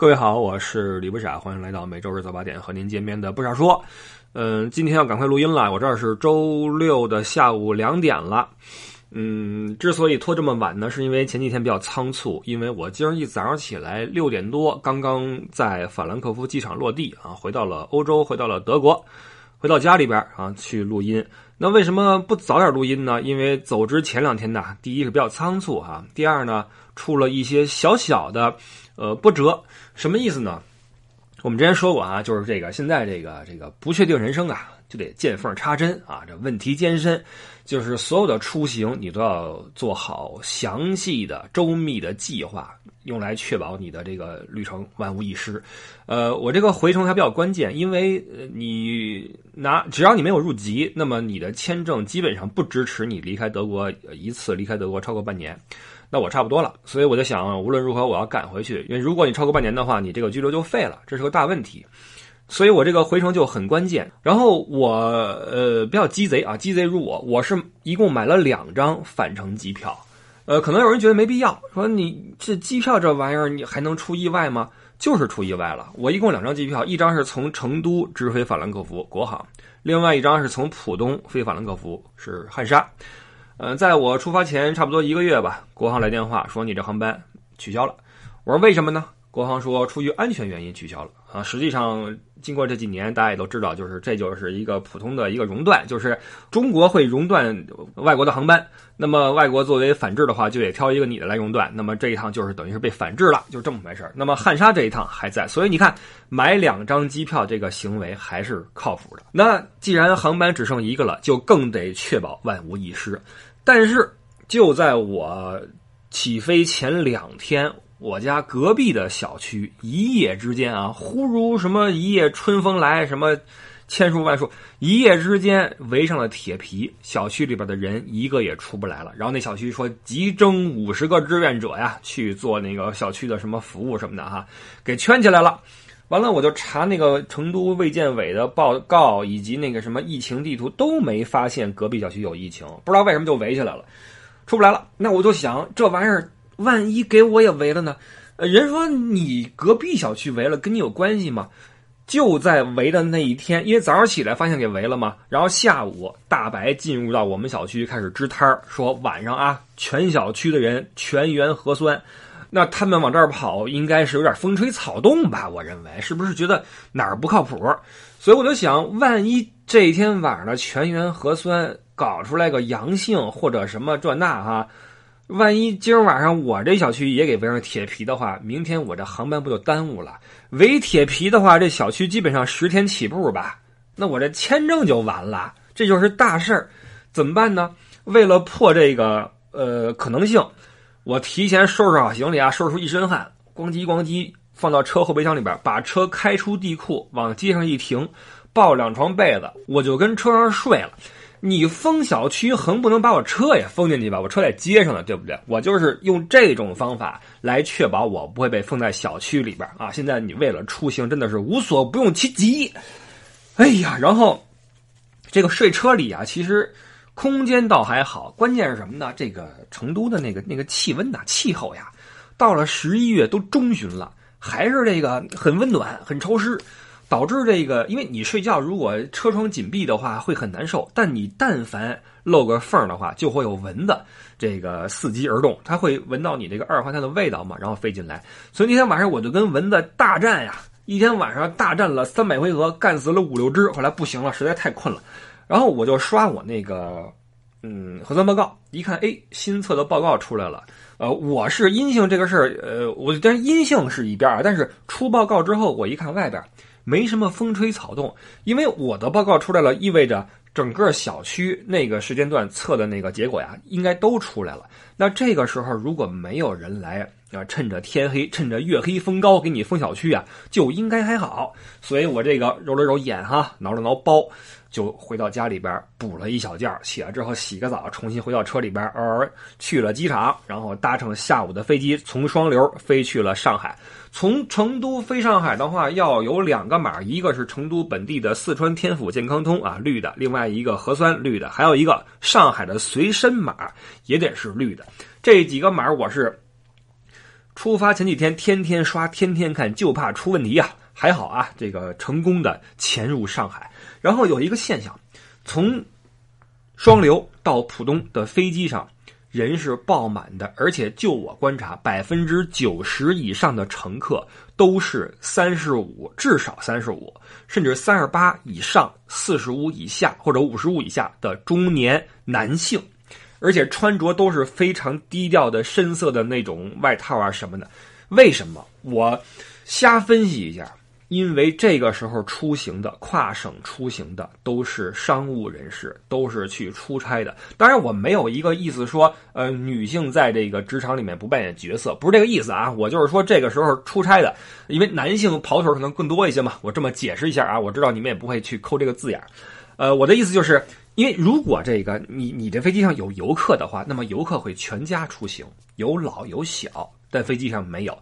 各位好，我是李不傻，欢迎来到每周日早八点和您见面的不傻说。嗯，今天要赶快录音了，我这儿是周六的下午两点了。嗯，之所以拖这么晚呢，是因为前几天比较仓促，因为我今儿一早上起来六点多，刚刚在法兰克福机场落地啊，回到了欧洲，回到了德国，回到家里边啊去录音。那为什么不早点录音呢？因为走之前两天呢，第一是比较仓促哈，第二呢出了一些小小的呃波折。什么意思呢？我们之前说过啊，就是这个现在这个这个不确定人生啊，就得见缝插针啊，这问题艰深，就是所有的出行你都要做好详细的周密的计划，用来确保你的这个旅程万无一失。呃，我这个回程还比较关键，因为你拿只要你没有入籍，那么你的签证基本上不支持你离开德国一次离开德国超过半年。那我差不多了，所以我就想，无论如何我要赶回去，因为如果你超过半年的话，你这个居留就废了，这是个大问题。所以我这个回程就很关键。然后我呃比较鸡贼啊，鸡贼如我，我是一共买了两张返程机票。呃，可能有人觉得没必要，说你这机票这玩意儿你还能出意外吗？就是出意外了。我一共两张机票，一张是从成都直飞法兰克福国航，另外一张是从浦东飞法兰克福是汉莎。嗯，在我出发前差不多一个月吧，国航来电话说你这航班取消了。我说为什么呢？国航说出于安全原因取消了。啊，实际上经过这几年，大家也都知道，就是这就是一个普通的一个熔断，就是中国会熔断外国的航班，那么外国作为反制的话，就得挑一个你的来熔断，那么这一趟就是等于是被反制了，就这么回事那么汉莎这一趟还在，所以你看买两张机票这个行为还是靠谱的。那既然航班只剩一个了，就更得确保万无一失。但是就在我起飞前两天，我家隔壁的小区一夜之间啊，忽如什么一夜春风来，什么千树万树，一夜之间围上了铁皮，小区里边的人一个也出不来了。然后那小区说急征五十个志愿者呀，去做那个小区的什么服务什么的哈，给圈起来了。完了，我就查那个成都卫健委的报告，以及那个什么疫情地图，都没发现隔壁小区有疫情，不知道为什么就围起来了，出不来了。那我就想，这玩意儿万一给我也围了呢？人说你隔壁小区围了，跟你有关系吗？就在围的那一天，因为早上起来发现给围了嘛，然后下午大白进入到我们小区开始支摊说晚上啊，全小区的人全员核酸。那他们往这儿跑，应该是有点风吹草动吧？我认为是不是觉得哪儿不靠谱？所以我就想，万一这一天晚上的全员核酸搞出来个阳性或者什么这那哈，万一今儿晚上我这小区也给围上铁皮的话，明天我这航班不就耽误了？围铁皮的话，这小区基本上十天起步吧，那我这签证就完了，这就是大事儿，怎么办呢？为了破这个呃可能性。我提前收拾好行李啊，收拾出一身汗，咣叽咣叽放到车后备箱里边，把车开出地库，往街上一停，抱两床被子，我就跟车上睡了。你封小区，横不能把我车也封进去吧？我车在街上呢，对不对？我就是用这种方法来确保我不会被封在小区里边啊。现在你为了出行，真的是无所不用其极。哎呀，然后这个睡车里啊，其实。空间倒还好，关键是什么呢？这个成都的那个那个气温呐，气候呀，到了十一月都中旬了，还是这个很温暖、很潮湿，导致这个，因为你睡觉如果车窗紧闭的话会很难受，但你但凡漏个缝的话，就会有蚊子这个伺机而动，它会闻到你这个二氧化碳的味道嘛，然后飞进来。所以那天晚上我就跟蚊子大战呀，一天晚上大战了三百回合，干死了五六只，后来不行了，实在太困了。然后我就刷我那个，嗯，核酸报告，一看，哎，新测的报告出来了。呃，我是阴性这个事儿，呃，我但是阴性是一边儿，但是出报告之后，我一看外边没什么风吹草动，因为我的报告出来了，意味着整个小区那个时间段测的那个结果呀，应该都出来了。那这个时候如果没有人来啊，趁着天黑，趁着月黑风高给你封小区啊，就应该还好。所以我这个揉了揉眼哈，挠了挠包。就回到家里边补了一小觉，起来之后洗个澡，重新回到车里边，而去了机场，然后搭乘下午的飞机从双流飞去了上海。从成都飞上海的话，要有两个码，一个是成都本地的四川天府健康通啊绿的，另外一个核酸绿的，还有一个上海的随身码也得是绿的。这几个码我是。出发前几天天天刷，天天看，就怕出问题呀。还好啊，这个成功的潜入上海。然后有一个现象，从双流到浦东的飞机上。人是爆满的，而且就我观察，百分之九十以上的乘客都是三十五，至少三十五，甚至三十八以上、四十五以下或者五十五以下的中年男性，而且穿着都是非常低调的深色的那种外套啊什么的。为什么？我瞎分析一下。因为这个时候出行的跨省出行的都是商务人士，都是去出差的。当然，我没有一个意思说，呃，女性在这个职场里面不扮演角色，不是这个意思啊。我就是说，这个时候出差的，因为男性跑腿可能更多一些嘛。我这么解释一下啊，我知道你们也不会去抠这个字眼儿呃，我的意思就是，因为如果这个你你这飞机上有游客的话，那么游客会全家出行，有老有小，但飞机上没有。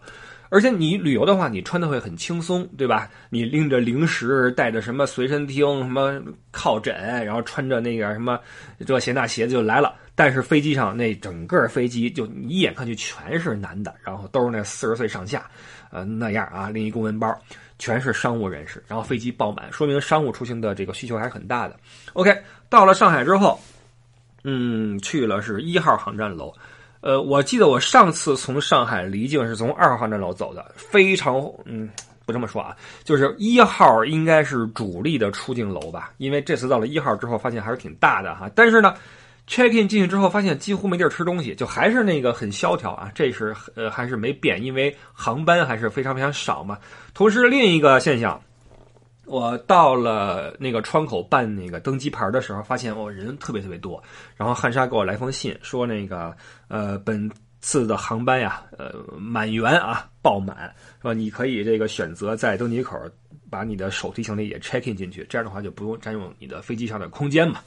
而且你旅游的话，你穿的会很轻松，对吧？你拎着零食，带着什么随身听、什么靠枕，然后穿着那个什么这鞋那鞋子就来了。但是飞机上那整个飞机就一眼看去全是男的，然后都是那四十岁上下，呃那样啊，拎一公文包，全是商务人士，然后飞机爆满，说明商务出行的这个需求还是很大的。OK，到了上海之后，嗯，去了是一号航站楼。呃，我记得我上次从上海离境是从二号航站楼走的，非常嗯，不这么说啊，就是一号应该是主力的出境楼吧，因为这次到了一号之后，发现还是挺大的哈。但是呢，check in 进去之后，发现几乎没地儿吃东西，就还是那个很萧条啊。这是呃还是没变，因为航班还是非常非常少嘛。同时另一个现象。我到了那个窗口办那个登机牌的时候，发现哦人特别特别多。然后汉莎给我来封信，说那个呃本次的航班呀，呃满员啊爆满，说你可以这个选择在登机口把你的手提行李也 check in 进去，这样的话就不用占用你的飞机上的空间嘛。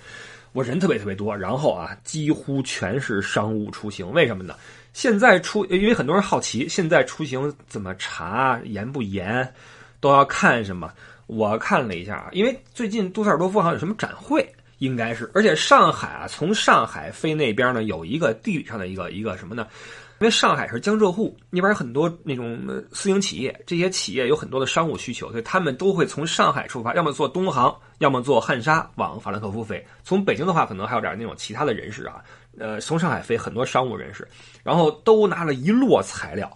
我人特别特别多，然后啊几乎全是商务出行，为什么呢？现在出因为很多人好奇，现在出行怎么查严不严，都要看什么。我看了一下啊，因为最近杜塞尔多夫好像有什么展会，应该是，而且上海啊，从上海飞那边呢，有一个地理上的一个一个什么呢？因为上海是江浙沪那边有很多那种私营企业，这些企业有很多的商务需求，所以他们都会从上海出发，要么坐东航，要么坐汉莎往法兰克福飞。从北京的话，可能还有点那种其他的人士啊，呃，从上海飞很多商务人士，然后都拿了一摞材料，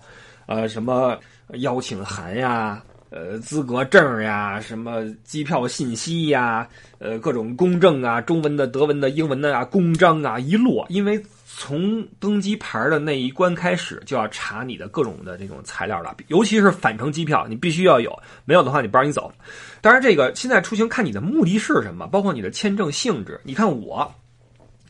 呃，什么邀请函呀。呃，资格证呀，什么机票信息呀，呃，各种公证啊，中文的、德文的、英文的啊，公章啊，一摞。因为从登机牌的那一关开始，就要查你的各种的这种材料了，尤其是返程机票，你必须要有，没有的话你不让你走。当然，这个现在出行看你的目的是什么，包括你的签证性质。你看我。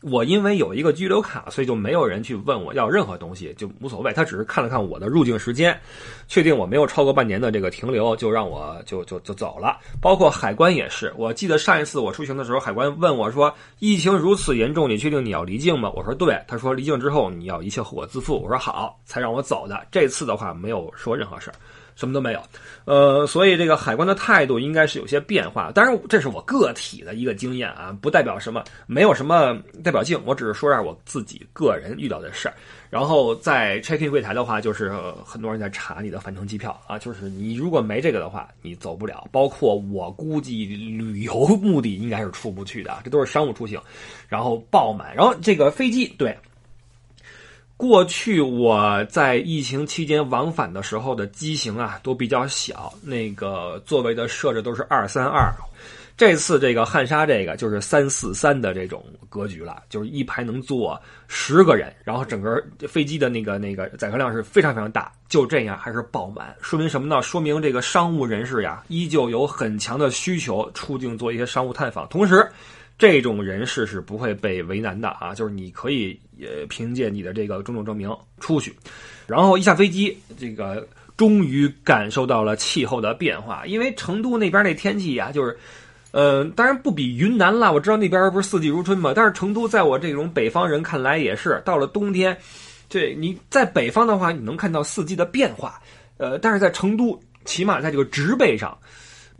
我因为有一个居留卡，所以就没有人去问我要任何东西，就无所谓。他只是看了看我的入境时间，确定我没有超过半年的这个停留，就让我就就就走了。包括海关也是，我记得上一次我出行的时候，海关问我说：“疫情如此严重，你确定你要离境吗？”我说：“对。”他说：“离境之后你要一切后果自负。”我说：“好。”才让我走的。这次的话没有说任何事儿。什么都没有，呃，所以这个海关的态度应该是有些变化。当然，这是我个体的一个经验啊，不代表什么，没有什么代表性。我只是说一下我自己个人遇到的事儿。然后在 check in 柜台的话，就是很多人在查你的返程机票啊，就是你如果没这个的话，你走不了。包括我估计旅游目的应该是出不去的，这都是商务出行，然后爆满。然后这个飞机对。过去我在疫情期间往返的时候的机型啊都比较小，那个座位的设置都是二三二。这次这个汉莎这个就是三四三的这种格局了，就是一排能坐十个人，然后整个飞机的那个那个载客量是非常非常大，就这样还是爆满，说明什么呢？说明这个商务人士呀依旧有很强的需求出境做一些商务探访，同时。这种人士是不会被为难的啊，就是你可以呃凭借你的这个种种证明出去，然后一下飞机，这个终于感受到了气候的变化，因为成都那边那天气呀，就是，呃，当然不比云南了，我知道那边不是四季如春嘛，但是成都在我这种北方人看来也是，到了冬天，这你在北方的话，你能看到四季的变化，呃，但是在成都，起码在这个植被上。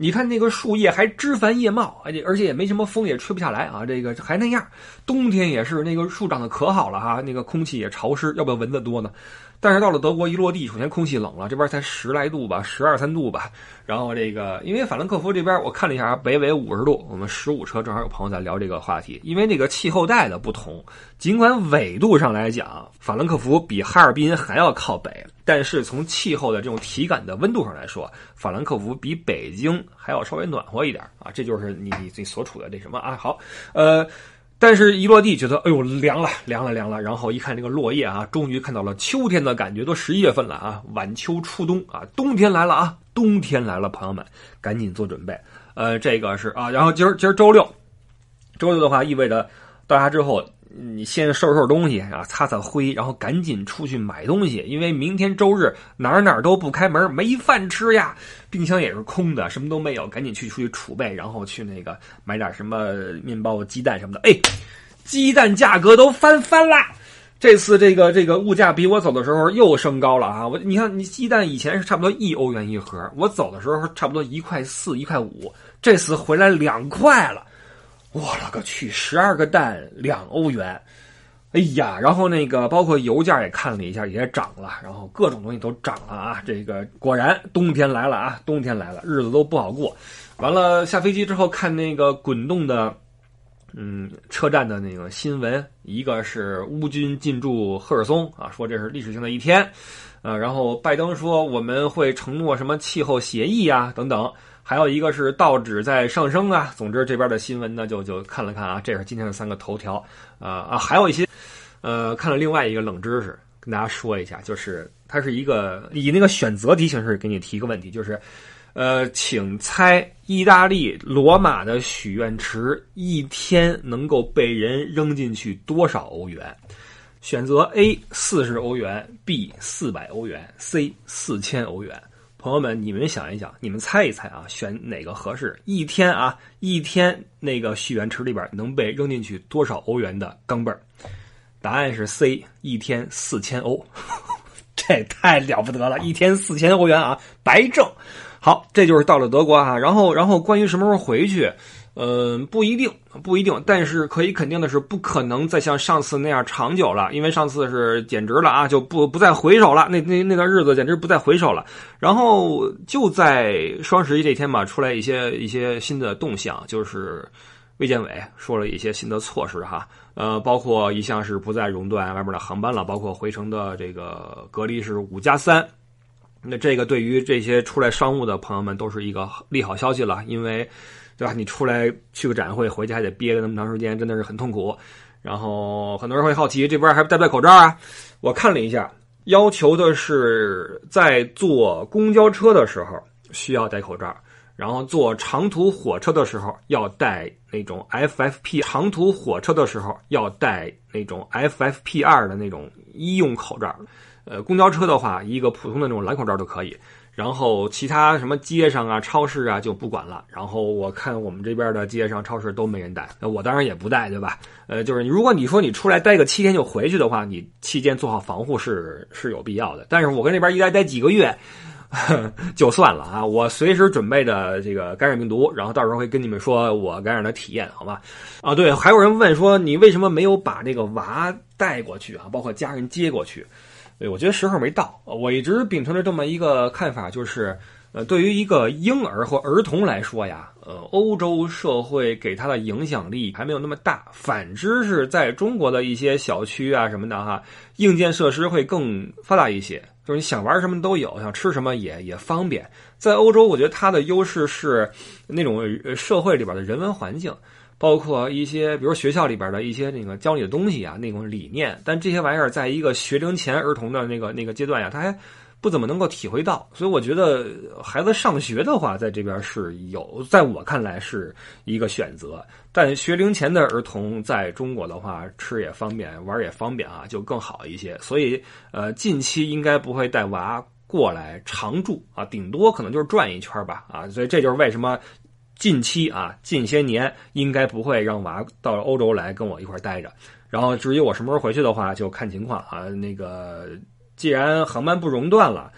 你看那个树叶还枝繁叶茂，而且而且也没什么风，也吹不下来啊。这个还那样，冬天也是那个树长得可好了哈，那个空气也潮湿，要不要蚊子多呢？但是到了德国一落地，首先空气冷了，这边才十来度吧，十二三度吧。然后这个，因为法兰克福这边我看了一下，北纬五十度。我们十五车正好有朋友在聊这个话题，因为那个气候带的不同，尽管纬度上来讲，法兰克福比哈尔滨还要靠北，但是从气候的这种体感的温度上来说，法兰克福比北京还要稍微暖和一点啊。这就是你你所处的这什么啊？好，呃。但是，一落地觉得，哎呦，凉了，凉了，凉了。然后一看这个落叶啊，终于看到了秋天的感觉，都十一月份了啊，晚秋初冬啊，冬天来了啊，冬天来了，朋友们，赶紧做准备。呃，这个是啊，然后今儿今儿周六，周六的话意味着到家之后。你先收拾收拾东西啊，擦擦灰，然后赶紧出去买东西，因为明天周日哪儿哪儿都不开门，没饭吃呀，冰箱也是空的，什么都没有，赶紧去出去储备，然后去那个买点什么面包、鸡蛋什么的。哎，鸡蛋价格都翻番啦！这次这个这个物价比我走的时候又升高了啊！我你看，你鸡蛋以前是差不多一欧元一盒，我走的时候差不多一块四、一块五，这次回来两块了。我勒个去！十二个蛋两欧元，哎呀！然后那个包括油价也看了一下，也涨了，然后各种东西都涨了啊！这个果然冬天来了啊！冬天来了，日子都不好过。完了下飞机之后看那个滚动的，嗯，车站的那个新闻，一个是乌军进驻赫尔松啊，说这是历史性的一天，呃，然后拜登说我们会承诺什么气候协议啊等等。还有一个是道指在上升啊，总之这边的新闻呢就就看了看啊，这是今天的三个头条啊啊，还有一些呃看了另外一个冷知识，跟大家说一下，就是它是一个以那个选择题形式给你提一个问题，就是呃，请猜意大利罗马的许愿池一天能够被人扔进去多少欧元？选择 A 四十欧元，B 四百欧元，C 四千欧元。朋友们，你们想一想，你们猜一猜啊，选哪个合适？一天啊，一天那个蓄源池里边能被扔进去多少欧元的钢镚儿？答案是 C，一天四千欧，这太了不得了，一天四千欧元啊，白挣。好，这就是到了德国啊，然后，然后关于什么时候回去？嗯，不一定，不一定，但是可以肯定的是，不可能再像上次那样长久了，因为上次是简直了啊，就不不再回首了，那那那段日子简直不再回首了。然后就在双十一这天吧，出来一些一些新的动向，就是卫健委说了一些新的措施哈，呃，包括一项是不再熔断外面的航班了，包括回程的这个隔离是五加三，那这个对于这些出来商务的朋友们都是一个利好消息了，因为。对吧？你出来去个展会，回去还得憋着那么长时间，真的是很痛苦。然后很多人会好奇，这边还戴不戴口罩啊？我看了一下，要求的是在坐公交车的时候需要戴口罩，然后坐长途火车的时候要戴那种 FFP，长途火车的时候要戴那种 FFP2 的那种医用口罩。呃，公交车的话，一个普通的那种蓝口罩就可以。然后其他什么街上啊、超市啊就不管了。然后我看我们这边的街上、超市都没人戴，那我当然也不戴，对吧？呃，就是如果你说你出来待个七天就回去的话，你期间做好防护是是有必要的。但是我跟那边一待待几个月，就算了啊！我随时准备着这个感染病毒，然后到时候会跟你们说我感染的体验，好吗？啊，对，还有人问说你为什么没有把那个娃带过去啊？包括家人接过去。对，我觉得时候没到。我一直秉承着这么一个看法，就是，呃，对于一个婴儿或儿童来说呀，呃，欧洲社会给他的影响力还没有那么大。反之是在中国的一些小区啊什么的哈，硬件设施会更发达一些，就是你想玩什么都有，想吃什么也也方便。在欧洲，我觉得它的优势是那种社会里边的人文环境。包括一些，比如学校里边的一些那个教你的东西啊，那种理念，但这些玩意儿在一个学龄前儿童的那个那个阶段呀，他还不怎么能够体会到。所以我觉得孩子上学的话，在这边是有，在我看来是一个选择。但学龄前的儿童在中国的话，吃也方便，玩也方便啊，就更好一些。所以，呃，近期应该不会带娃过来常住啊，顶多可能就是转一圈吧啊。所以这就是为什么。近期啊，近些年应该不会让娃到欧洲来跟我一块待着。然后至于我什么时候回去的话，就看情况啊。那个既然航班不熔断了，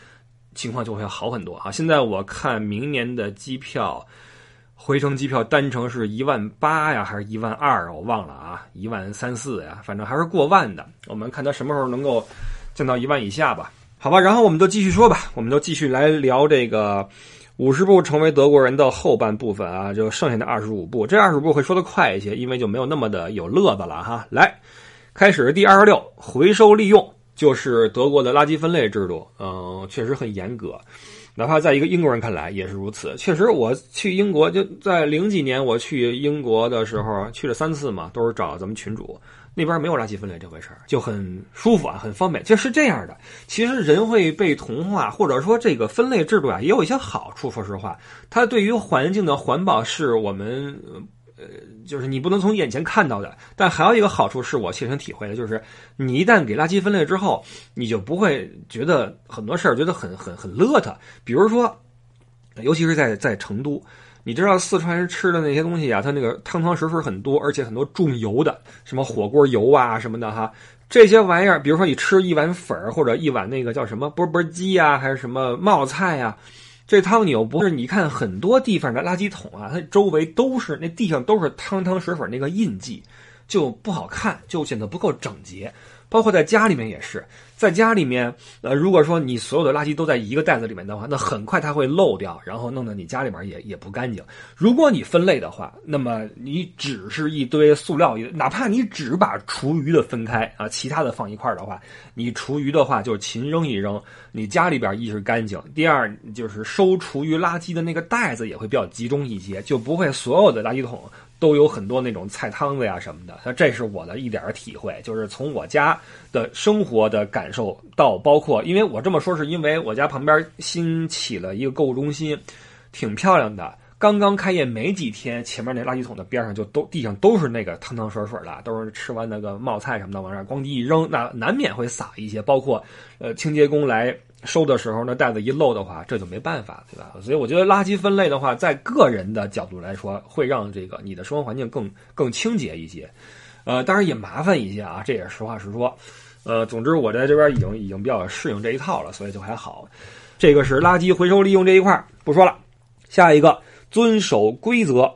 情况就会好很多啊。现在我看明年的机票，回程机票单程是一万八呀，还是一万二？我忘了啊，一万三四呀，反正还是过万的。我们看他什么时候能够。降到一万以下吧。好吧，然后我们就继续说吧，我们就继续来聊这个五十步成为德国人的后半部分啊，就剩下的二十五步。这二十五步会说的快一些，因为就没有那么的有乐子了哈。来，开始第二十六，回收利用，就是德国的垃圾分类制度，嗯，确实很严格，哪怕在一个英国人看来也是如此。确实，我去英国就在零几年我去英国的时候去了三次嘛，都是找咱们群主。那边没有垃圾分类这回事儿，就很舒服啊，很方便。就是这样的，其实人会被同化，或者说这个分类制度啊，也有一些好处。说实话，它对于环境的环保是我们呃，就是你不能从眼前看到的。但还有一个好处是我切身体会的，就是你一旦给垃圾分类之后，你就不会觉得很多事儿觉得很很很邋遢。比如说，尤其是在在成都。你知道四川人吃的那些东西啊，它那个汤汤水水很多，而且很多重油的，什么火锅油啊什么的哈，这些玩意儿，比如说你吃一碗粉儿或者一碗那个叫什么钵钵鸡呀，还是什么冒菜呀，这汤你又不是，你看很多地方的垃圾桶啊，它周围都是那地上都是汤汤水水那个印记，就不好看，就显得不够整洁。包括在家里面也是，在家里面，呃，如果说你所有的垃圾都在一个袋子里面的话，那很快它会漏掉，然后弄得你家里面也也不干净。如果你分类的话，那么你只是一堆塑料，哪怕你只把厨余的分开啊，其他的放一块儿的话，你厨余的话就勤扔一扔，你家里边一是干净，第二就是收厨余垃圾的那个袋子也会比较集中一些，就不会所有的垃圾桶。都有很多那种菜汤子呀什么的，那这是我的一点体会，就是从我家的生活的感受到包括，因为我这么说是因为我家旁边新起了一个购物中心，挺漂亮的。刚刚开业没几天，前面那垃圾桶的边上就都地上都是那个汤汤水水的，都是吃完那个冒菜什么的往那咣叽一扔，那难免会洒一些。包括呃清洁工来收的时候，呢袋子一漏的话，这就没办法，对吧？所以我觉得垃圾分类的话，在个人的角度来说，会让这个你的生活环境更更清洁一些。呃，当然也麻烦一些啊，这也是实话实说。呃，总之我在这边已经已经比较适应这一套了，所以就还好。这个是垃圾回收利用这一块不说了，下一个。遵守规则，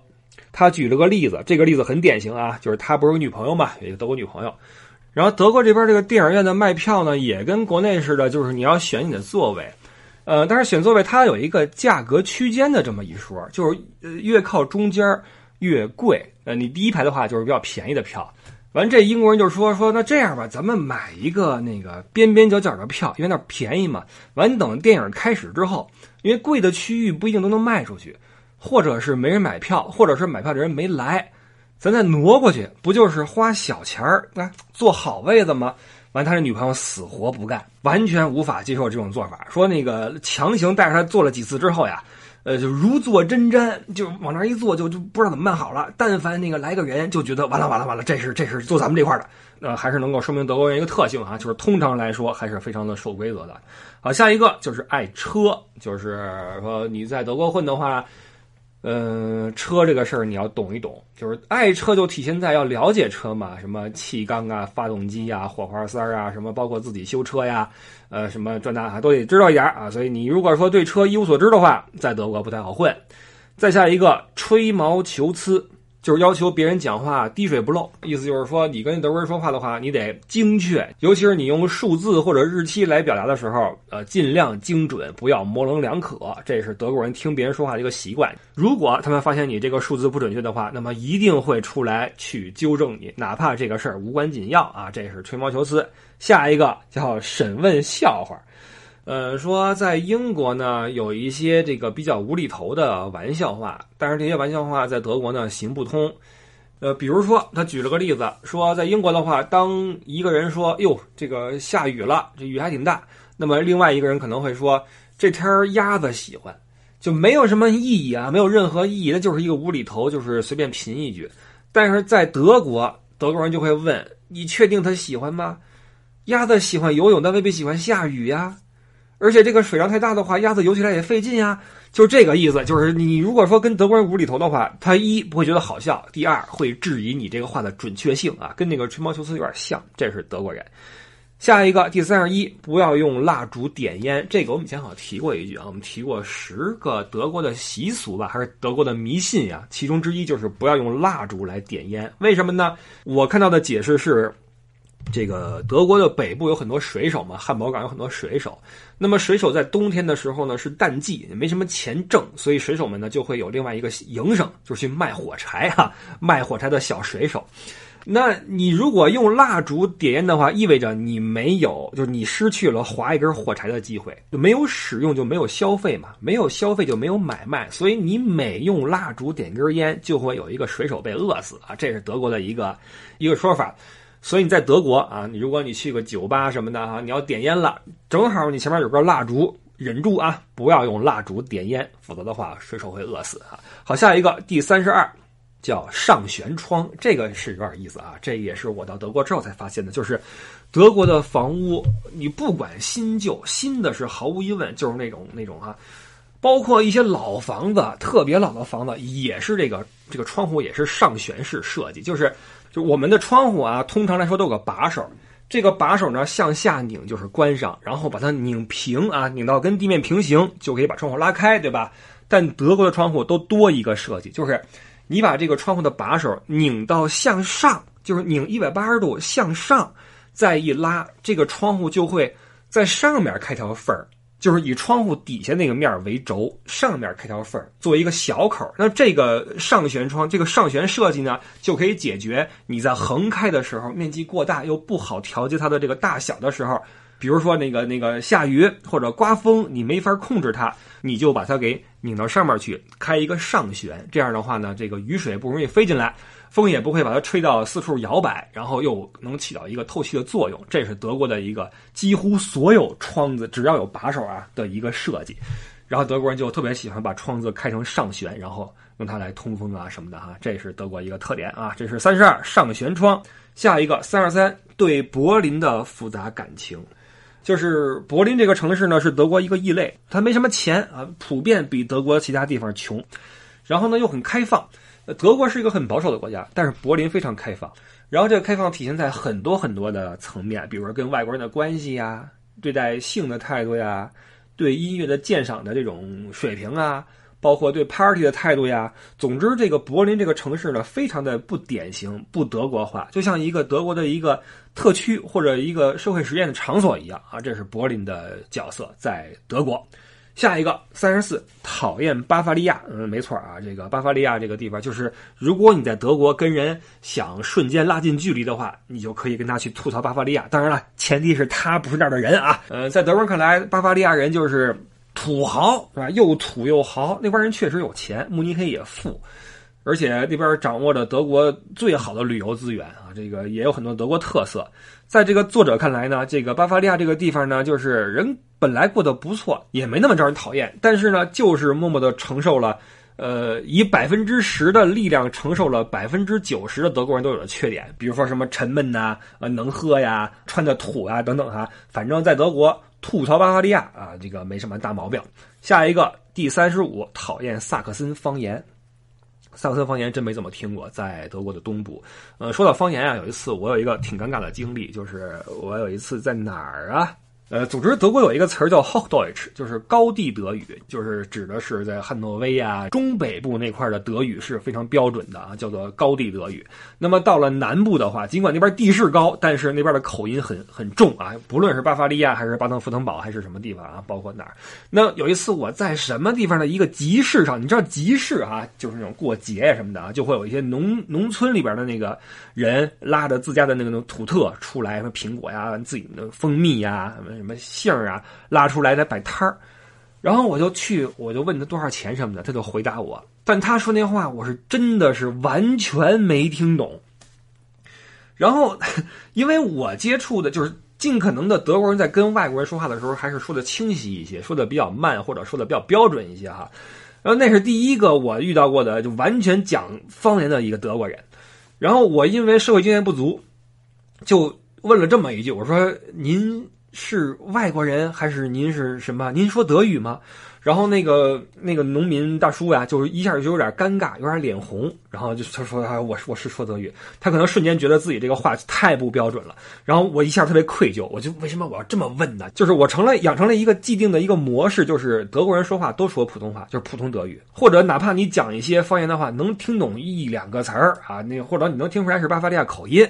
他举了个例子，这个例子很典型啊，就是他不是有女朋友嘛，有一个德国女朋友，然后德国这边这个电影院的卖票呢，也跟国内似的，就是你要选你的座位，呃，但是选座位它有一个价格区间的这么一说，就是越靠中间越贵，呃，你第一排的话就是比较便宜的票，完这英国人就说说那这样吧，咱们买一个那个边边角角的票，因为那便宜嘛，完等电影开始之后，因为贵的区域不一定都能卖出去。或者是没人买票，或者是买票的人没来，咱再挪过去，不就是花小钱儿来坐好位子吗？完，他这女朋友死活不干，完全无法接受这种做法，说那个强行带着他坐了几次之后呀，呃，就如坐针毡，就往那一坐，就就不知道怎么办好了。但凡那个来个人，就觉得完了完了完了，这是这是坐咱们这块的，呃，还是能够说明德国人一个特性啊，就是通常来说还是非常的守规则的。好，下一个就是爱车，就是说你在德国混的话。嗯，车这个事儿你要懂一懂，就是爱车就体现在要了解车嘛，什么气缸啊、发动机啊、火花塞啊，什么包括自己修车呀，呃，什么这那啊都得知道一点啊。所以你如果说对车一无所知的话，在德国不太好混。再下一个，吹毛求疵。就是要求别人讲话滴水不漏，意思就是说，你跟德国人说话的话，你得精确，尤其是你用数字或者日期来表达的时候，呃，尽量精准，不要模棱两可。这是德国人听别人说话的一个习惯。如果他们发现你这个数字不准确的话，那么一定会出来去纠正你，哪怕这个事儿无关紧要啊。这是吹毛求疵。下一个叫审问笑话。呃，说在英国呢，有一些这个比较无厘头的玩笑话，但是这些玩笑话在德国呢行不通。呃，比如说他举了个例子，说在英国的话，当一个人说“哟，这个下雨了，这雨还挺大”，那么另外一个人可能会说“这天鸭子喜欢”，就没有什么意义啊，没有任何意义，那就是一个无厘头，就是随便贫一句。但是在德国，德国人就会问：“你确定他喜欢吗？鸭子喜欢游泳，但未必喜欢下雨呀。”而且这个水量太大的话，鸭子游起来也费劲呀，就这个意思。就是你如果说跟德国人无厘头的话，他一不会觉得好笑，第二会质疑你这个话的准确性啊，跟那个吹毛求疵有点像。这是德国人。下一个第三十一，不要用蜡烛点烟。这个我们以前好像提过一句啊，我们提过十个德国的习俗吧，还是德国的迷信呀？其中之一就是不要用蜡烛来点烟。为什么呢？我看到的解释是。这个德国的北部有很多水手嘛，汉堡港有很多水手。那么水手在冬天的时候呢是淡季，也没什么钱挣，所以水手们呢就会有另外一个营生，就是去卖火柴哈，卖火柴的小水手。那你如果用蜡烛点烟的话，意味着你没有，就是你失去了划一根火柴的机会，就没有使用就没有消费嘛，没有消费就没有买卖，所以你每用蜡烛点根烟，就会有一个水手被饿死啊，这是德国的一个一个说法。所以你在德国啊，你如果你去个酒吧什么的哈，你要点烟了，正好你前面有根蜡烛，忍住啊，不要用蜡烛点烟，否则的话水手会饿死啊。好，下一个第三十二。叫上悬窗，这个是有点意思啊。这也是我到德国之后才发现的，就是德国的房屋，你不管新旧，新的是毫无疑问就是那种那种啊，包括一些老房子，特别老的房子也是这个这个窗户也是上悬式设计，就是就我们的窗户啊，通常来说都有个把手，这个把手呢向下拧就是关上，然后把它拧平啊，拧到跟地面平行就可以把窗户拉开，对吧？但德国的窗户都多一个设计，就是。你把这个窗户的把手拧到向上，就是拧一百八十度向上，再一拉，这个窗户就会在上面开条缝儿，就是以窗户底下那个面为轴，上面开条缝儿，做一个小口。那这个上旋窗，这个上旋设计呢，就可以解决你在横开的时候面积过大又不好调节它的这个大小的时候。比如说那个那个下雨或者刮风，你没法控制它，你就把它给拧到上面去，开一个上旋。这样的话呢，这个雨水不容易飞进来，风也不会把它吹到四处摇摆，然后又能起到一个透气的作用。这是德国的一个几乎所有窗子只要有把手啊的一个设计。然后德国人就特别喜欢把窗子开成上旋，然后用它来通风啊什么的哈。这是德国一个特点啊。这是三十二上旋窗。下一个三十三对柏林的复杂感情。就是柏林这个城市呢，是德国一个异类，它没什么钱啊，普遍比德国其他地方穷，然后呢又很开放。德国是一个很保守的国家，但是柏林非常开放。然后这个开放体现在很多很多的层面，比如说跟外国人的关系呀，对待性的态度呀，对音乐的鉴赏的这种水平啊。包括对 party 的态度呀，总之，这个柏林这个城市呢，非常的不典型、不德国化，就像一个德国的一个特区或者一个社会实验的场所一样啊。这是柏林的角色在德国。下一个三十四，讨厌巴伐利亚。嗯，没错啊，这个巴伐利亚这个地方，就是如果你在德国跟人想瞬间拉近距离的话，你就可以跟他去吐槽巴伐利亚。当然了，前提是他不是那儿的人啊。呃，在德国人看来，巴伐利亚人就是。土豪是吧？又土又豪，那帮人确实有钱。慕尼黑也富，而且那边掌握着德国最好的旅游资源啊，这个也有很多德国特色。在这个作者看来呢，这个巴伐利亚这个地方呢，就是人本来过得不错，也没那么招人讨厌，但是呢，就是默默的承受了，呃，以百分之十的力量承受了百分之九十的德国人都有的缺点，比如说什么沉闷呐，呃，能喝呀，穿的土啊等等哈。反正，在德国。吐槽巴伐利亚啊，这个没什么大毛病。下一个第三十五，讨厌萨克森方言。萨克森方言真没怎么听过，在德国的东部。呃，说到方言啊，有一次我有一个挺尴尬的经历，就是我有一次在哪儿啊？呃，总之，德国有一个词儿叫 Hochdeutsch，就是高地德语，就是指的是在汉诺威啊中北部那块的德语是非常标准的啊，叫做高地德语。那么到了南部的话，尽管那边地势高，但是那边的口音很很重啊，不论是巴伐利亚还是巴登符腾堡还是什么地方啊，包括哪儿。那有一次我在什么地方的一个集市上，你知道集市啊，就是那种过节呀什么的啊，就会有一些农农村里边的那个人拉着自家的那个那种土特出来，什么苹果呀、自己的蜂蜜呀。什么什么杏儿啊，拉出来在摆摊儿，然后我就去，我就问他多少钱什么的，他就回答我。但他说那话，我是真的是完全没听懂。然后，因为我接触的就是尽可能的德国人在跟外国人说话的时候，还是说的清晰一些，说的比较慢，或者说的比较标准一些哈。然后那是第一个我遇到过的就完全讲方言的一个德国人。然后我因为社会经验不足，就问了这么一句，我说您。是外国人还是您是什么？您说德语吗？然后那个那个农民大叔呀，就是一下就有点尴尬，有点脸红。然后就他说啊，我是我是说德语。他可能瞬间觉得自己这个话太不标准了。然后我一下特别愧疚，我就为什么我要这么问呢？就是我成了养成了一个既定的一个模式，就是德国人说话都说普通话，就是普通德语，或者哪怕你讲一些方言的话，能听懂一两个词儿啊，那或者你能听出来是巴伐利亚口音。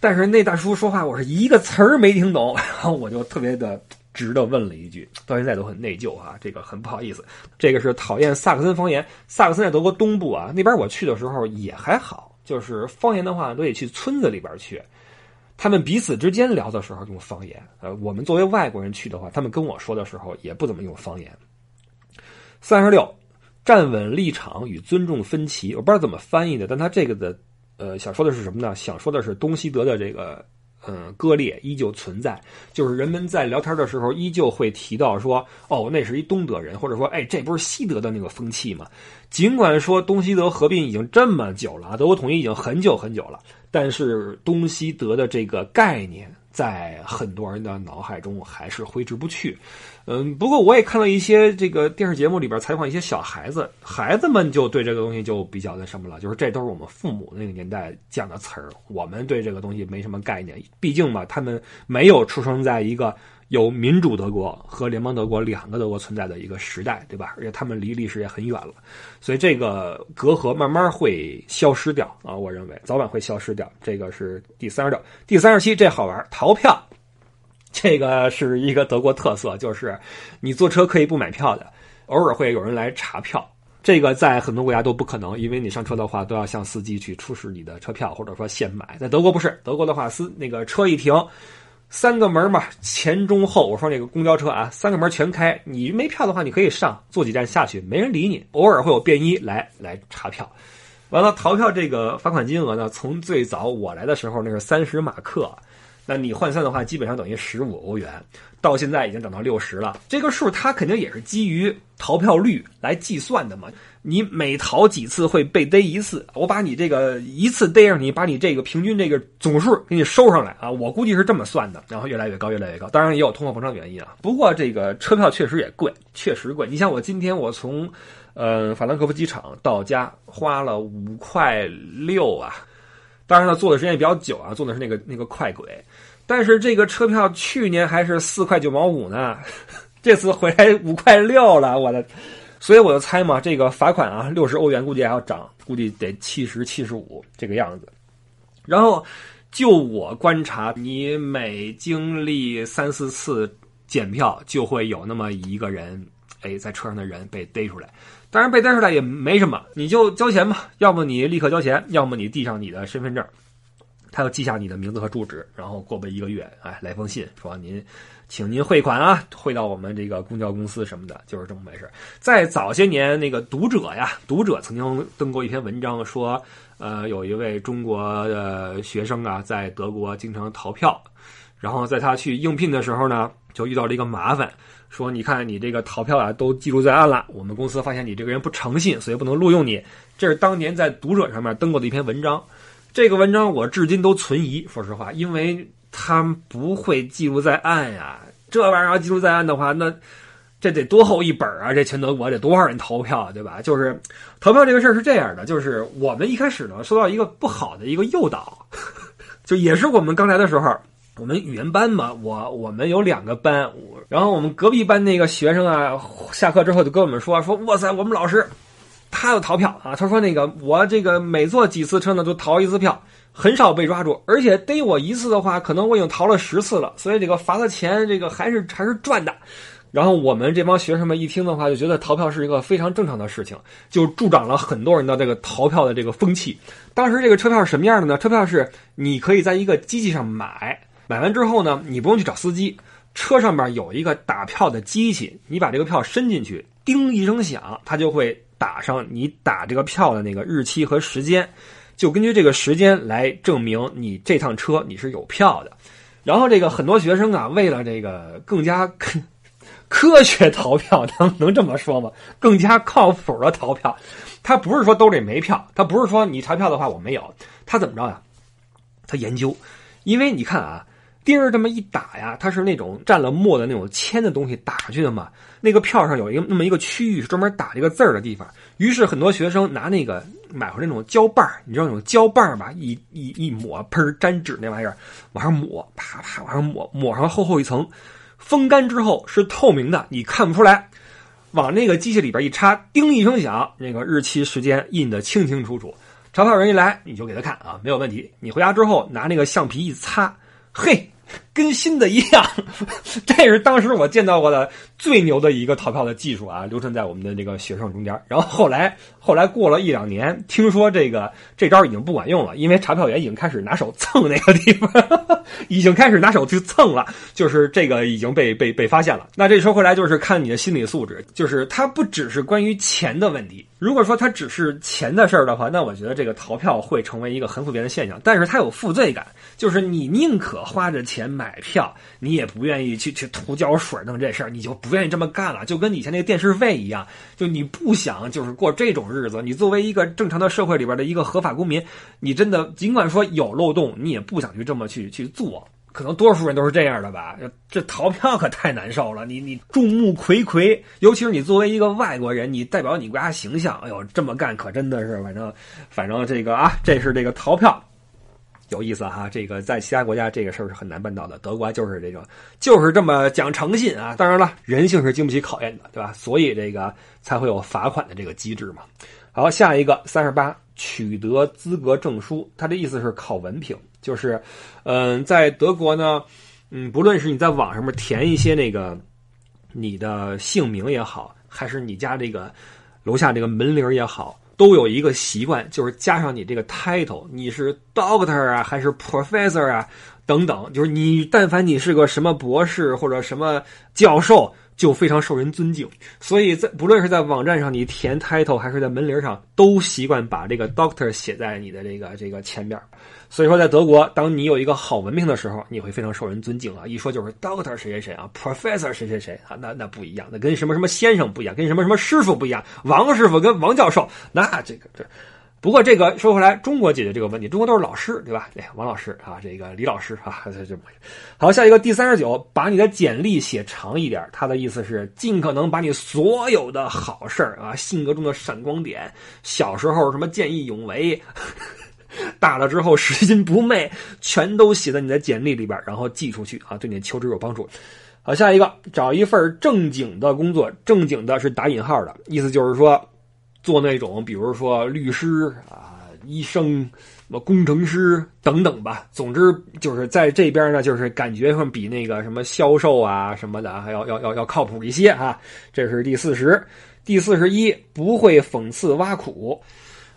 但是那大叔说话，我是一个词儿没听懂，然后我就特别的直的问了一句，到现在都很内疚啊，这个很不好意思。这个是讨厌萨克森方言，萨克森在德国东部啊，那边我去的时候也还好，就是方言的话都得去村子里边去，他们彼此之间聊的时候用方言，呃，我们作为外国人去的话，他们跟我说的时候也不怎么用方言。三十六，站稳立场与尊重分歧，我不知道怎么翻译的，但他这个的。呃，想说的是什么呢？想说的是东西德的这个，嗯，割裂依旧存在，就是人们在聊天的时候依旧会提到说，哦，那是一东德人，或者说，哎，这不是西德的那个风气吗？尽管说东西德合并已经这么久了，德国统一已经很久很久了，但是东西德的这个概念。在很多人的脑海中还是挥之不去，嗯，不过我也看到一些这个电视节目里边采访一些小孩子，孩子们就对这个东西就比较那什么了，就是这都是我们父母那个年代讲的词儿，我们对这个东西没什么概念，毕竟嘛，他们没有出生在一个。有民主德国和联邦德国两个德国存在的一个时代，对吧？而且他们离历史也很远了，所以这个隔阂慢慢会消失掉啊！我认为早晚会消失掉。这个是第三十六、第三十七，这好玩，逃票，这个是一个德国特色，就是你坐车可以不买票的，偶尔会有人来查票。这个在很多国家都不可能，因为你上车的话都要向司机去出示你的车票，或者说现买。在德国不是，德国的话，司那个车一停。三个门嘛，前中后，我说那个公交车啊，三个门全开。你没票的话，你可以上，坐几站下去，没人理你。偶尔会有便衣来来查票。完了，逃票这个罚款金额呢，从最早我来的时候那是三十马克，那你换算的话，基本上等于十五欧元。到现在已经涨到六十了，这个数它肯定也是基于逃票率来计算的嘛。你每逃几次会被逮一次，我把你这个一次逮上你，把你这个平均这个总数给你收上来啊。我估计是这么算的，然后越来越高，越来越高。当然也有通货膨胀原因啊。不过这个车票确实也贵，确实贵。你像我今天我从，呃，法兰克福机场到家花了五块六啊。当然了，坐的时间也比较久啊，坐的是那个那个快轨。但是这个车票去年还是四块九毛五呢，这次回来五块六了，我的，所以我就猜嘛，这个罚款啊，六十欧元估计还要涨，估计得七十七十五这个样子。然后就我观察，你每经历三四次检票，就会有那么一个人，哎，在车上的人被逮出来。当然被逮出来也没什么，你就交钱吧，要么你立刻交钱，要么你递上你的身份证。他要记下你的名字和住址，然后过个一个月，哎，来封信说您，请您汇款啊，汇到我们这个公交公司什么的，就是这么回事。在早些年，那个读者呀，读者曾经登过一篇文章，说，呃，有一位中国的学生啊，在德国经常逃票，然后在他去应聘的时候呢，就遇到了一个麻烦，说，你看你这个逃票啊，都记录在案了，我们公司发现你这个人不诚信，所以不能录用你。这是当年在读者上面登过的一篇文章。这个文章我至今都存疑，说实话，因为他不会记录在案呀。这玩意儿要记录在案的话，那这得多厚一本啊！这全德国得多少人投票，对吧？就是投票这个事儿是这样的，就是我们一开始呢受到一个不好的一个诱导，就也是我们刚来的时候，我们语言班嘛，我我们有两个班，然后我们隔壁班那个学生啊，下课之后就跟我们说说，哇塞，我们老师。他要逃票啊！他说：“那个我这个每坐几次车呢，都逃一次票，很少被抓住。而且逮我一次的话，可能我已经逃了十次了。所以这个罚的钱，这个还是还是赚的。”然后我们这帮学生们一听的话，就觉得逃票是一个非常正常的事情，就助长了很多人的这个逃票的这个风气。当时这个车票是什么样的呢？车票是你可以在一个机器上买，买完之后呢，你不用去找司机，车上面有一个打票的机器，你把这个票伸进去，叮一声响，它就会。打上你打这个票的那个日期和时间，就根据这个时间来证明你这趟车你是有票的。然后这个很多学生啊，为了这个更加 科学逃票，能能这么说吗？更加靠谱的逃票，他不是说兜里没票，他不是说你查票的话我没有，他怎么着呀？他研究，因为你看啊。钉儿这么一打呀，它是那种蘸了墨的那种铅的东西打上去的嘛。那个票上有一个那么一个区域是专门打这个字儿的地方。于是很多学生拿那个买回来那种胶棒儿你知道那种胶棒儿吧？一一一抹，喷粘纸那玩意儿，往上抹，啪啪往上抹，抹上厚厚一层，风干之后是透明的，你看不出来。往那个机器里边一插，叮一声响，那个日期时间印得清清楚楚。查票人一来，你就给他看啊，没有问题。你回家之后拿那个橡皮一擦，嘿。跟新的一样，这是当时我见到过的最牛的一个逃票的技术啊，流传在我们的这个学生中间。然后后来，后来过了一两年，听说这个这招已经不管用了，因为查票员已经开始拿手蹭那个地方，已经开始拿手去蹭了，就是这个已经被被被发现了。那这说回来，就是看你的心理素质，就是它不只是关于钱的问题。如果说它只是钱的事儿的话，那我觉得这个逃票会成为一个很普遍的现象。但是它有负罪感，就是你宁可花着钱买票，你也不愿意去去涂胶水弄这事儿，你就不不愿意这么干了。就跟以前那个电视费一样，就你不想就是过这种日子。你作为一个正常的社会里边的一个合法公民，你真的尽管说有漏洞，你也不想去这么去去做。可能多数人都是这样的吧？这逃票可太难受了。你你众目睽睽，尤其是你作为一个外国人，你代表你国家形象。哎呦，这么干可真的是，反正反正这个啊，这是这个逃票有意思哈。这个在其他国家这个事儿是很难办到的，德国就是这种，就是这么讲诚信啊。当然了，人性是经不起考验的，对吧？所以这个才会有罚款的这个机制嘛。好，下一个三十八，取得资格证书，他的意思是考文凭。就是，嗯，在德国呢，嗯，不论是你在网上面填一些那个你的姓名也好，还是你家这个楼下这个门铃也好，都有一个习惯，就是加上你这个 title，你是 doctor 啊，还是 professor 啊，等等，就是你但凡你是个什么博士或者什么教授。就非常受人尊敬，所以在不论是在网站上你填 title 还是在门铃上，都习惯把这个 doctor 写在你的这个这个前面。所以说，在德国，当你有一个好文凭的时候，你会非常受人尊敬啊！一说就是 doctor 谁谁谁啊，professor 谁谁谁啊，那那不一样，那跟什么什么先生不一样，跟什么什么师傅不一样，王师傅跟王教授，那这个这。不过这个说回来，中国解决这个问题，中国都是老师，对吧？哎，王老师啊，这个李老师啊，这这好。下一个第三十九，把你的简历写长一点。他的意思是尽可能把你所有的好事儿啊，性格中的闪光点，小时候什么见义勇为，大了之后拾金不昧，全都写在你的简历里边，然后寄出去啊，对你求职有帮助。好，下一个找一份正经的工作，正经的是打引号的意思，就是说。做那种，比如说律师啊、医生、什么工程师等等吧。总之就是在这边呢，就是感觉上比那个什么销售啊什么的还要要要要靠谱一些哈。这是第四十，第四十一不会讽刺挖苦。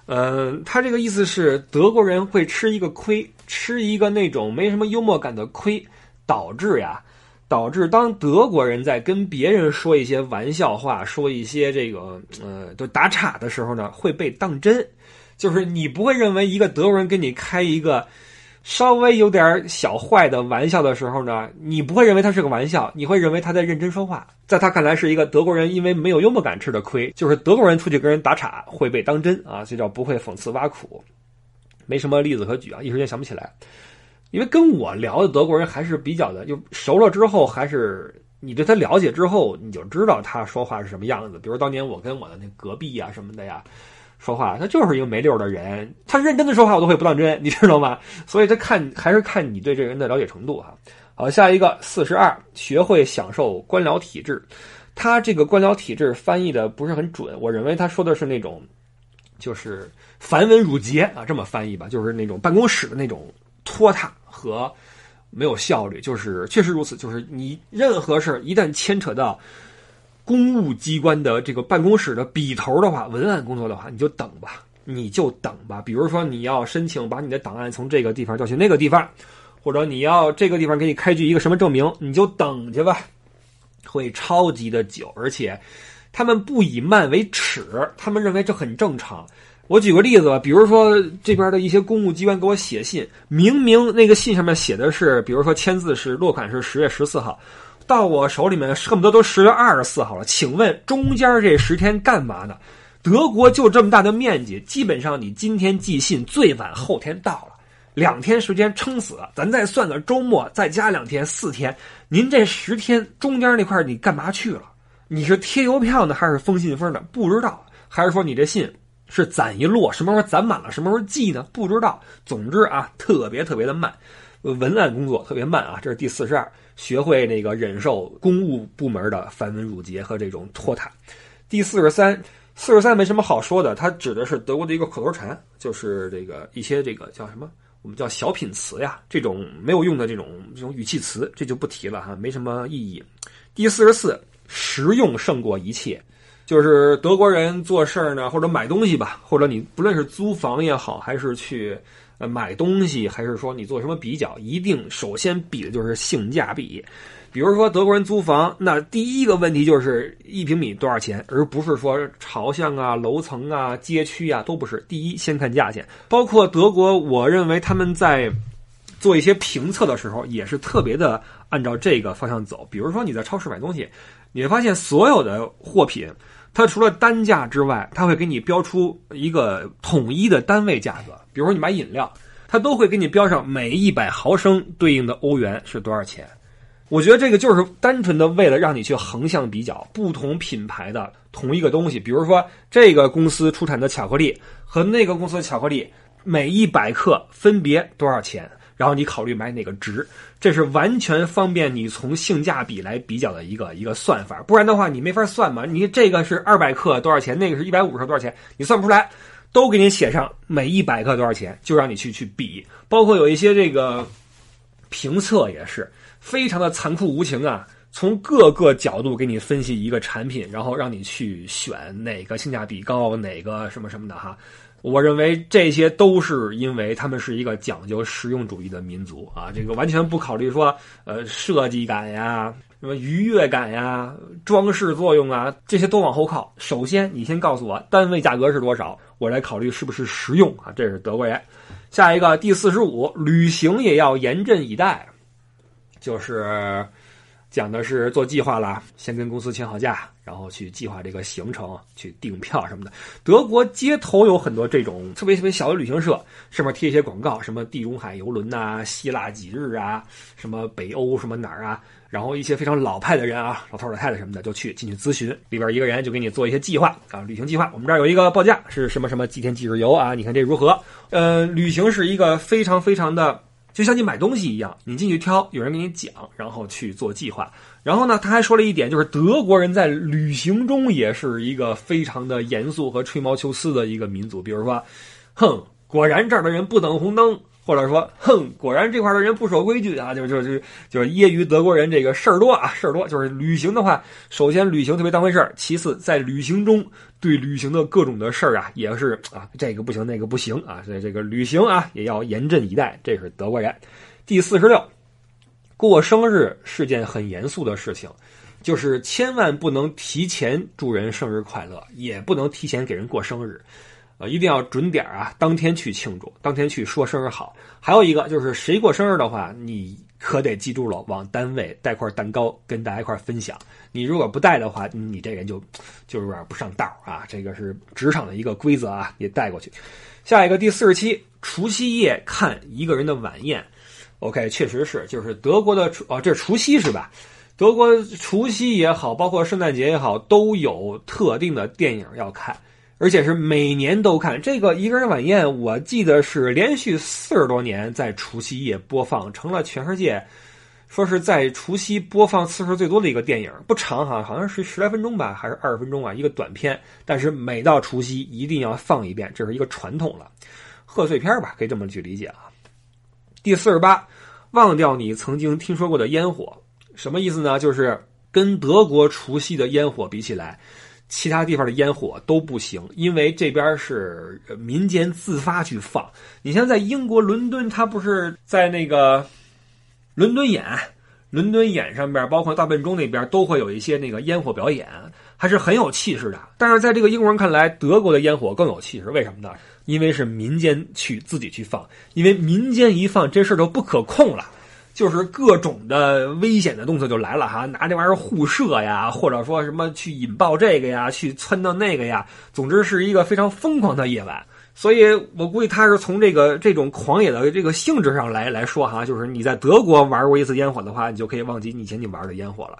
嗯，他这个意思是德国人会吃一个亏，吃一个那种没什么幽默感的亏，导致呀。导致当德国人在跟别人说一些玩笑话、说一些这个呃就打岔的时候呢，会被当真。就是你不会认为一个德国人跟你开一个稍微有点小坏的玩笑的时候呢，你不会认为他是个玩笑，你会认为他在认真说话。在他看来是一个德国人因为没有幽默感吃的亏，就是德国人出去跟人打岔会被当真啊，这叫不会讽刺挖苦。没什么例子可举啊，一时间想不起来。因为跟我聊的德国人还是比较的，就熟了之后，还是你对他了解之后，你就知道他说话是什么样子。比如当年我跟我的那隔壁啊什么的呀，说话他就是一个没溜的人，他认真的说话我都会不当真，你知道吗？所以他看还是看你对这个人的了解程度哈。好，下一个四十二，学会享受官僚体制。他这个官僚体制翻译的不是很准，我认为他说的是那种，就是繁文缛节啊，这么翻译吧，就是那种办公室的那种拖沓。和没有效率，就是确实如此。就是你任何事一旦牵扯到公务机关的这个办公室的笔头的话，文案工作的话，你就等吧，你就等吧。比如说你要申请把你的档案从这个地方调去那个地方，或者你要这个地方给你开具一个什么证明，你就等去吧，会超级的久，而且他们不以慢为耻，他们认为这很正常。我举个例子吧，比如说这边的一些公务机关给我写信，明明那个信上面写的是，比如说签字是落款是十月十四号，到我手里面恨不得都十月二十四号了。请问中间这十天干嘛呢？德国就这么大的面积，基本上你今天寄信最晚后天到了，两天时间撑死了。咱再算个周末，再加两天，四天。您这十天中间那块你干嘛去了？你是贴邮票呢，还是封信封呢？不知道，还是说你这信？是攒一摞，什么时候攒满了，什么时候寄呢？不知道。总之啊，特别特别的慢，文案工作特别慢啊。这是第四十二，学会那个忍受公务部门的繁文缛节和这种拖沓。第四十三，四十三没什么好说的，它指的是德国的一个口头禅，就是这个一些这个叫什么，我们叫小品词呀，这种没有用的这种这种语气词，这就不提了哈，没什么意义。第四十四，实用胜过一切，就是德国人做事儿呢，或者买东西吧，或者你不论是租房也好，还是去呃买东西，还是说你做什么比较，一定首先比的就是性价比。比如说德国人租房，那第一个问题就是一平米多少钱，而不是说朝向啊、楼层啊、街区啊都不是。第一先看价钱，包括德国，我认为他们在做一些评测的时候也是特别的按照这个方向走。比如说你在超市买东西，你会发现所有的货品，它除了单价之外，它会给你标出一个统一的单位价格。比如说你买饮料，它都会给你标上每一百毫升对应的欧元是多少钱。我觉得这个就是单纯的为了让你去横向比较不同品牌的同一个东西，比如说这个公司出产的巧克力和那个公司的巧克力，每一百克分别多少钱，然后你考虑买哪个值，这是完全方便你从性价比来比较的一个一个算法。不然的话，你没法算嘛。你这个是二百克多少钱，那个是一百五十克多少钱，你算不出来。都给你写上每一百克多少钱，就让你去去比。包括有一些这个评测也是。非常的残酷无情啊！从各个角度给你分析一个产品，然后让你去选哪个性价比高，哪个什么什么的哈。我认为这些都是因为他们是一个讲究实用主义的民族啊，这个完全不考虑说呃设计感呀、什么愉悦感呀、装饰作用啊，这些都往后靠。首先你先告诉我单位价格是多少，我来考虑是不是实用啊。这是德国人。下一个第四十五，旅行也要严阵以待。就是讲的是做计划啦，先跟公司请好假，然后去计划这个行程，去订票什么的。德国街头有很多这种特别特别小的旅行社，上面贴一些广告，什么地中海游轮呐、希腊几日啊、什么北欧什么哪儿啊，然后一些非常老派的人啊，老头老太太什么的就去进去咨询，里边一个人就给你做一些计划啊，旅行计划。我们这儿有一个报价是什么什么几天几日游啊？你看这如何？呃，旅行是一个非常非常的。就像你买东西一样，你进去挑，有人给你讲，然后去做计划。然后呢，他还说了一点，就是德国人在旅行中也是一个非常的严肃和吹毛求疵的一个民族。比如说，哼，果然这儿的人不等红灯。或者说，哼，果然这块的人不守规矩啊！就就就就是业余德国人这个事儿多啊，事儿多。就是旅行的话，首先旅行特别当回事儿，其次在旅行中对旅行的各种的事儿啊，也是啊，这个不行，那个不行啊，所以这个旅行啊也要严阵以待。这是德国人。第四十六，过生日是件很严肃的事情，就是千万不能提前祝人生日快乐，也不能提前给人过生日。呃，一定要准点啊，当天去庆祝，当天去说生日好。还有一个就是，谁过生日的话，你可得记住了，往单位带块蛋糕，跟大家一块分享。你如果不带的话，你这人就就有点不上道啊。这个是职场的一个规则啊，也带过去。下一个第四十七，除夕夜看一个人的晚宴。OK，确实是，就是德国的哦，这是除夕是吧？德国除夕也好，包括圣诞节也好，都有特定的电影要看。而且是每年都看这个一个人晚宴，我记得是连续四十多年在除夕夜播放，成了全世界说是在除夕播放次数最多的一个电影。不长哈，好像是十来分钟吧，还是二十分钟啊，一个短片。但是每到除夕一定要放一遍，这是一个传统了，贺岁片吧，可以这么去理解啊。第四十八，忘掉你曾经听说过的烟火，什么意思呢？就是跟德国除夕的烟火比起来。其他地方的烟火都不行，因为这边是民间自发去放。你像在英国伦敦，它不是在那个伦敦眼，伦敦眼上边，包括大笨钟那边都会有一些那个烟火表演，还是很有气势的。但是在这个英国人看来，德国的烟火更有气势，为什么呢？因为是民间去自己去放，因为民间一放，这事就不可控了。就是各种的危险的动作就来了哈，拿这玩意儿互射呀，或者说什么去引爆这个呀，去窜到那个呀，总之是一个非常疯狂的夜晚。所以我估计他是从这个这种狂野的这个性质上来来说哈，就是你在德国玩过一次烟火的话，你就可以忘记以前你玩的烟火了。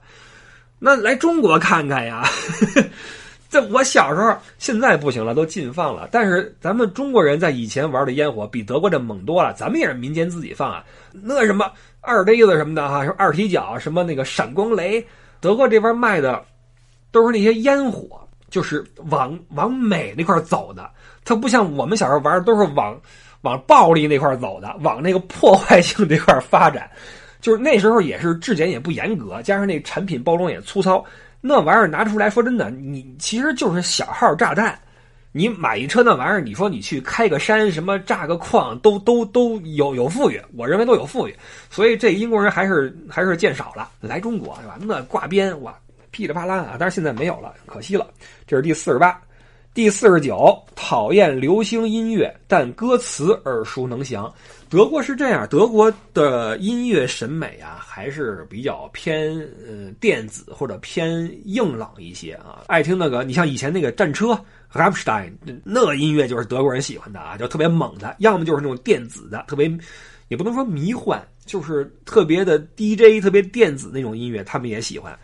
那来中国看看呀。这我小时候，现在不行了，都禁放了。但是咱们中国人在以前玩的烟火比德国的猛多了。咱们也是民间自己放啊，那什么二杯子什么的哈，什么二踢脚，什么那个闪光雷，德国这边卖的都是那些烟火，就是往往美那块走的。它不像我们小时候玩的都是往往暴力那块走的，往那个破坏性这块发展。就是那时候也是质检也不严格，加上那产品包装也粗糙，那玩意儿拿出来说真的，你其实就是小号炸弹。你买一车那玩意儿，你说你去开个山，什么炸个矿，都都都有有富裕，我认为都有富裕。所以这英国人还是还是见少了，来中国是吧？那挂鞭哇噼里啪啦啊，但是现在没有了，可惜了。这是第四十八。第四十九，讨厌流行音乐，但歌词耳熟能详。德国是这样，德国的音乐审美啊，还是比较偏呃电子或者偏硬朗一些啊。爱听那个，你像以前那个战车 r a m s t e i n 那音乐就是德国人喜欢的啊，就特别猛的，要么就是那种电子的，特别也不能说迷幻，就是特别的 DJ，特别电子那种音乐，他们也喜欢。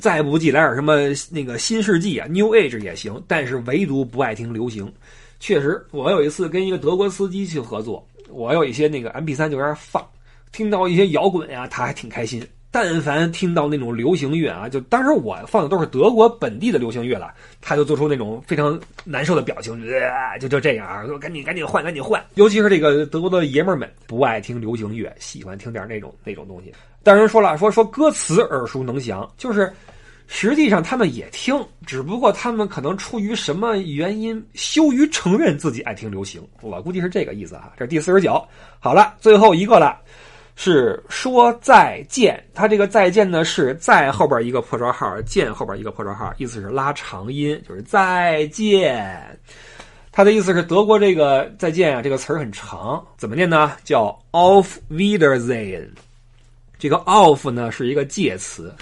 再不济来点什么那个新世纪啊，New Age 也行，但是唯独不爱听流行。确实，我有一次跟一个德国司机去合作，我有一些那个 MP3 就在那放，听到一些摇滚呀，他还挺开心。但凡听到那种流行乐啊，就当时我放的都是德国本地的流行乐了，他就做出那种非常难受的表情，就就这样，说赶紧赶紧换，赶紧换。尤其是这个德国的爷们儿们不爱听流行乐，喜欢听点那种那种东西。当然说了，说说歌词耳熟能详，就是实际上他们也听，只不过他们可能出于什么原因羞于承认自己爱听流行，我估计是这个意思哈。这是第四十九，好了，最后一个了。是说再见，它这个再见呢是在后边一个破折号，见后边一个破折号，意思是拉长音，就是再见。它的意思是德国这个再见啊，这个词儿很长，怎么念呢？叫 auf Wiedersehen。这个 auf 呢是一个介词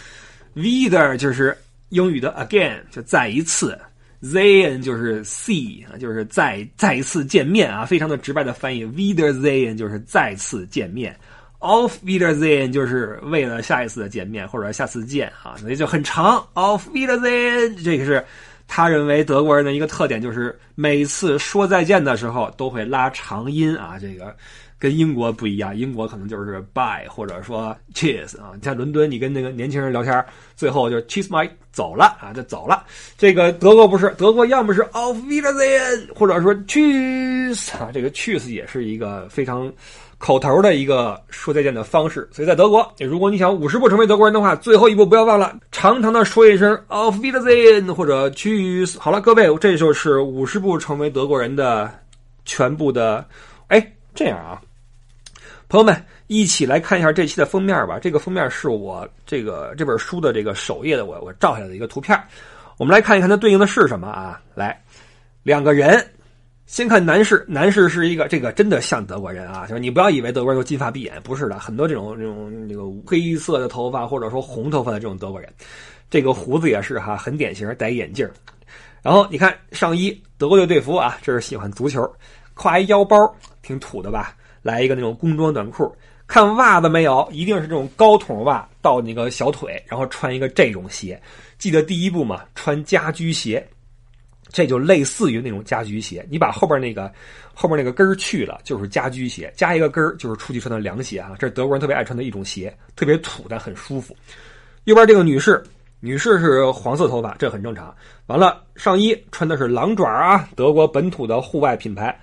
，wieder 就是英语的 again，就再一次，sehen 就是 see 啊，就是再再一次见面啊，非常的直白的翻译，Wiedersehen 就是再次见面。Auf Wiedersehen 就是为了下一次的见面或者下次见啊，所以就很长。Auf Wiedersehen 这个是他认为德国人的一个特点，就是每次说再见的时候都会拉长音啊。这个跟英国不一样，英国可能就是 bye 或者说 cheers 啊。像伦敦，你跟那个年轻人聊天，最后就 cheers my 走了啊，就走了。这个德国不是，德国要么是 Auf Wiedersehen，或者说 cheers 啊，这个 cheers 也是一个非常。口头的一个说再见的方式，所以在德国，如果你想五十步成为德国人的话，最后一步不要忘了长长的说一声 Auf Wiedersehen 或者 c h。好了，各位，这就是五十步成为德国人的全部的。哎，这样啊，朋友们，一起来看一下这期的封面吧。这个封面是我这个这本书的这个首页的，我我照下来的一个图片。我们来看一看它对应的是什么啊？来，两个人。先看男士，男士是一个这个真的像德国人啊，就是你不要以为德国人都金发碧眼，不是的，很多这种这种这个黑色的头发或者说红头发的这种德国人，这个胡子也是哈，很典型，戴眼镜。然后你看上衣，德国队队服啊，这是喜欢足球，挎一腰包，挺土的吧？来一个那种工装短裤，看袜子没有？一定是这种高筒袜到那个小腿，然后穿一个这种鞋。记得第一步嘛，穿家居鞋。这就类似于那种家居鞋，你把后边那个后边那个跟儿去了，就是家居鞋，加一个跟儿就是出去穿的凉鞋啊。这是德国人特别爱穿的一种鞋，特别土但很舒服。右边这个女士，女士是黄色头发，这很正常。完了，上衣穿的是狼爪啊，德国本土的户外品牌，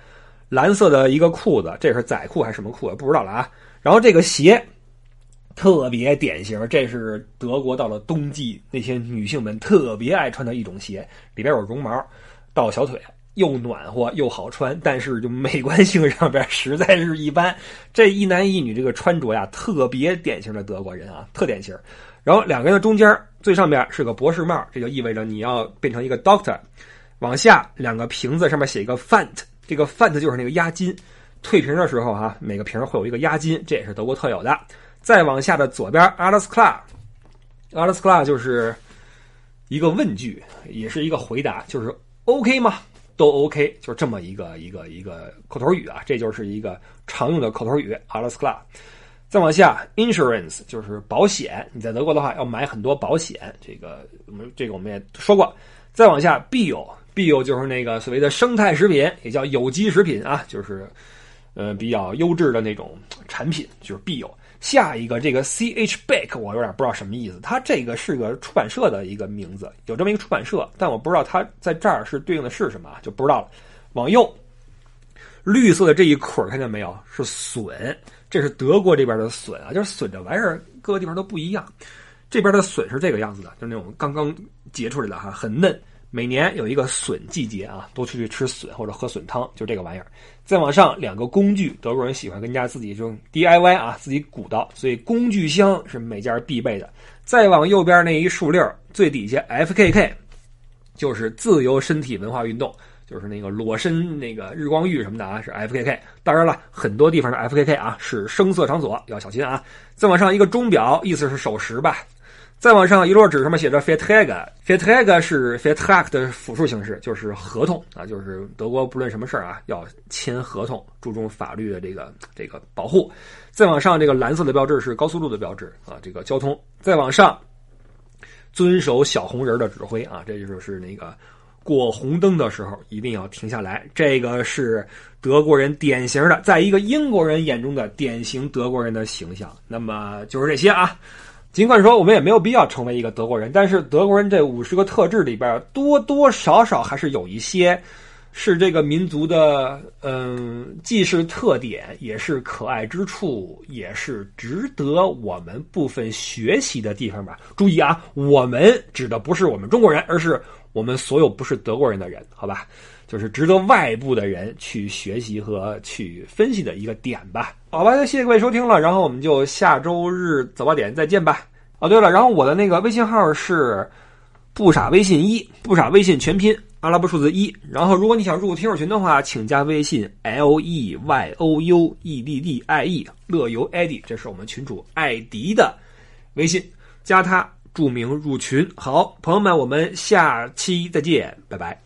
蓝色的一个裤子，这是仔裤还是什么裤？不知道了啊。然后这个鞋。特别典型，这是德国到了冬季那些女性们特别爱穿的一种鞋，里边有绒毛，到小腿又暖和又好穿，但是就美观性上边实在是一般。这一男一女这个穿着呀，特别典型的德国人啊，特典型。然后两个人的中间最上边是个博士帽，这就意味着你要变成一个 doctor。往下两个瓶子上面写一个 fant，这个 fant 就是那个押金，退瓶的时候哈，每个瓶会有一个押金，这也是德国特有的。再往下的左边，alles klar，alles klar 就是一个问句，也是一个回答，就是 OK 吗？都 OK，就是这么一个一个一个口头语啊，这就是一个常用的口头语，alles klar。再往下，insurance 就是保险，你在德国的话要买很多保险，这个我们这个我们也说过。再往下，bio，bio 就是那个所谓的生态食品，也叫有机食品啊，就是呃比较优质的那种产品，就是 bio。下一个这个 C H Back 我有点不知道什么意思，它这个是个出版社的一个名字，有这么一个出版社，但我不知道它在这儿是对应的是什么，就不知道了。往右，绿色的这一捆看见没有？是笋，这是德国这边的笋啊，就是笋这玩意儿各个地方都不一样。这边的笋是这个样子的，就是那种刚刚结出来的哈，很嫩。每年有一个笋季节啊，都出去吃笋或者喝笋汤，就这个玩意儿。再往上两个工具，德国人喜欢跟家自己就 DIY 啊，自己鼓捣，所以工具箱是每家必备的。再往右边那一竖溜最底下 FKK，就是自由身体文化运动，就是那个裸身那个日光浴什么的啊，是 FKK。当然了，很多地方的 FKK 啊是声色场所，要小心啊。再往上一个钟表，意思是守时吧。再往上一摞纸上面写着 Vertrag，Vertrag 是 Vertrag 的复数形式，就是合同啊，就是德国不论什么事儿啊，要签合同，注重法律的这个这个保护。再往上这个蓝色的标志是高速路的标志啊，这个交通。再往上，遵守小红人的指挥啊，这就是那个过红灯的时候一定要停下来，这个是德国人典型的，在一个英国人眼中的典型德国人的形象。那么就是这些啊。尽管说我们也没有必要成为一个德国人，但是德国人这五十个特质里边多多少少还是有一些是这个民族的，嗯，既是特点，也是可爱之处，也是值得我们部分学习的地方吧。注意啊，我们指的不是我们中国人，而是我们所有不是德国人的人，好吧？就是值得外部的人去学习和去分析的一个点吧。好吧，谢谢各位收听了，然后我们就下周日早八点再见吧。哦，对了，然后我的那个微信号是不傻微信一，不傻微信全拼阿拉伯数字一。然后如果你想入听友群的话，请加微信 l e y o u e d d i e 乐游艾迪，这是我们群主艾迪的微信，加他注明入群。好，朋友们，我们下期再见，拜拜。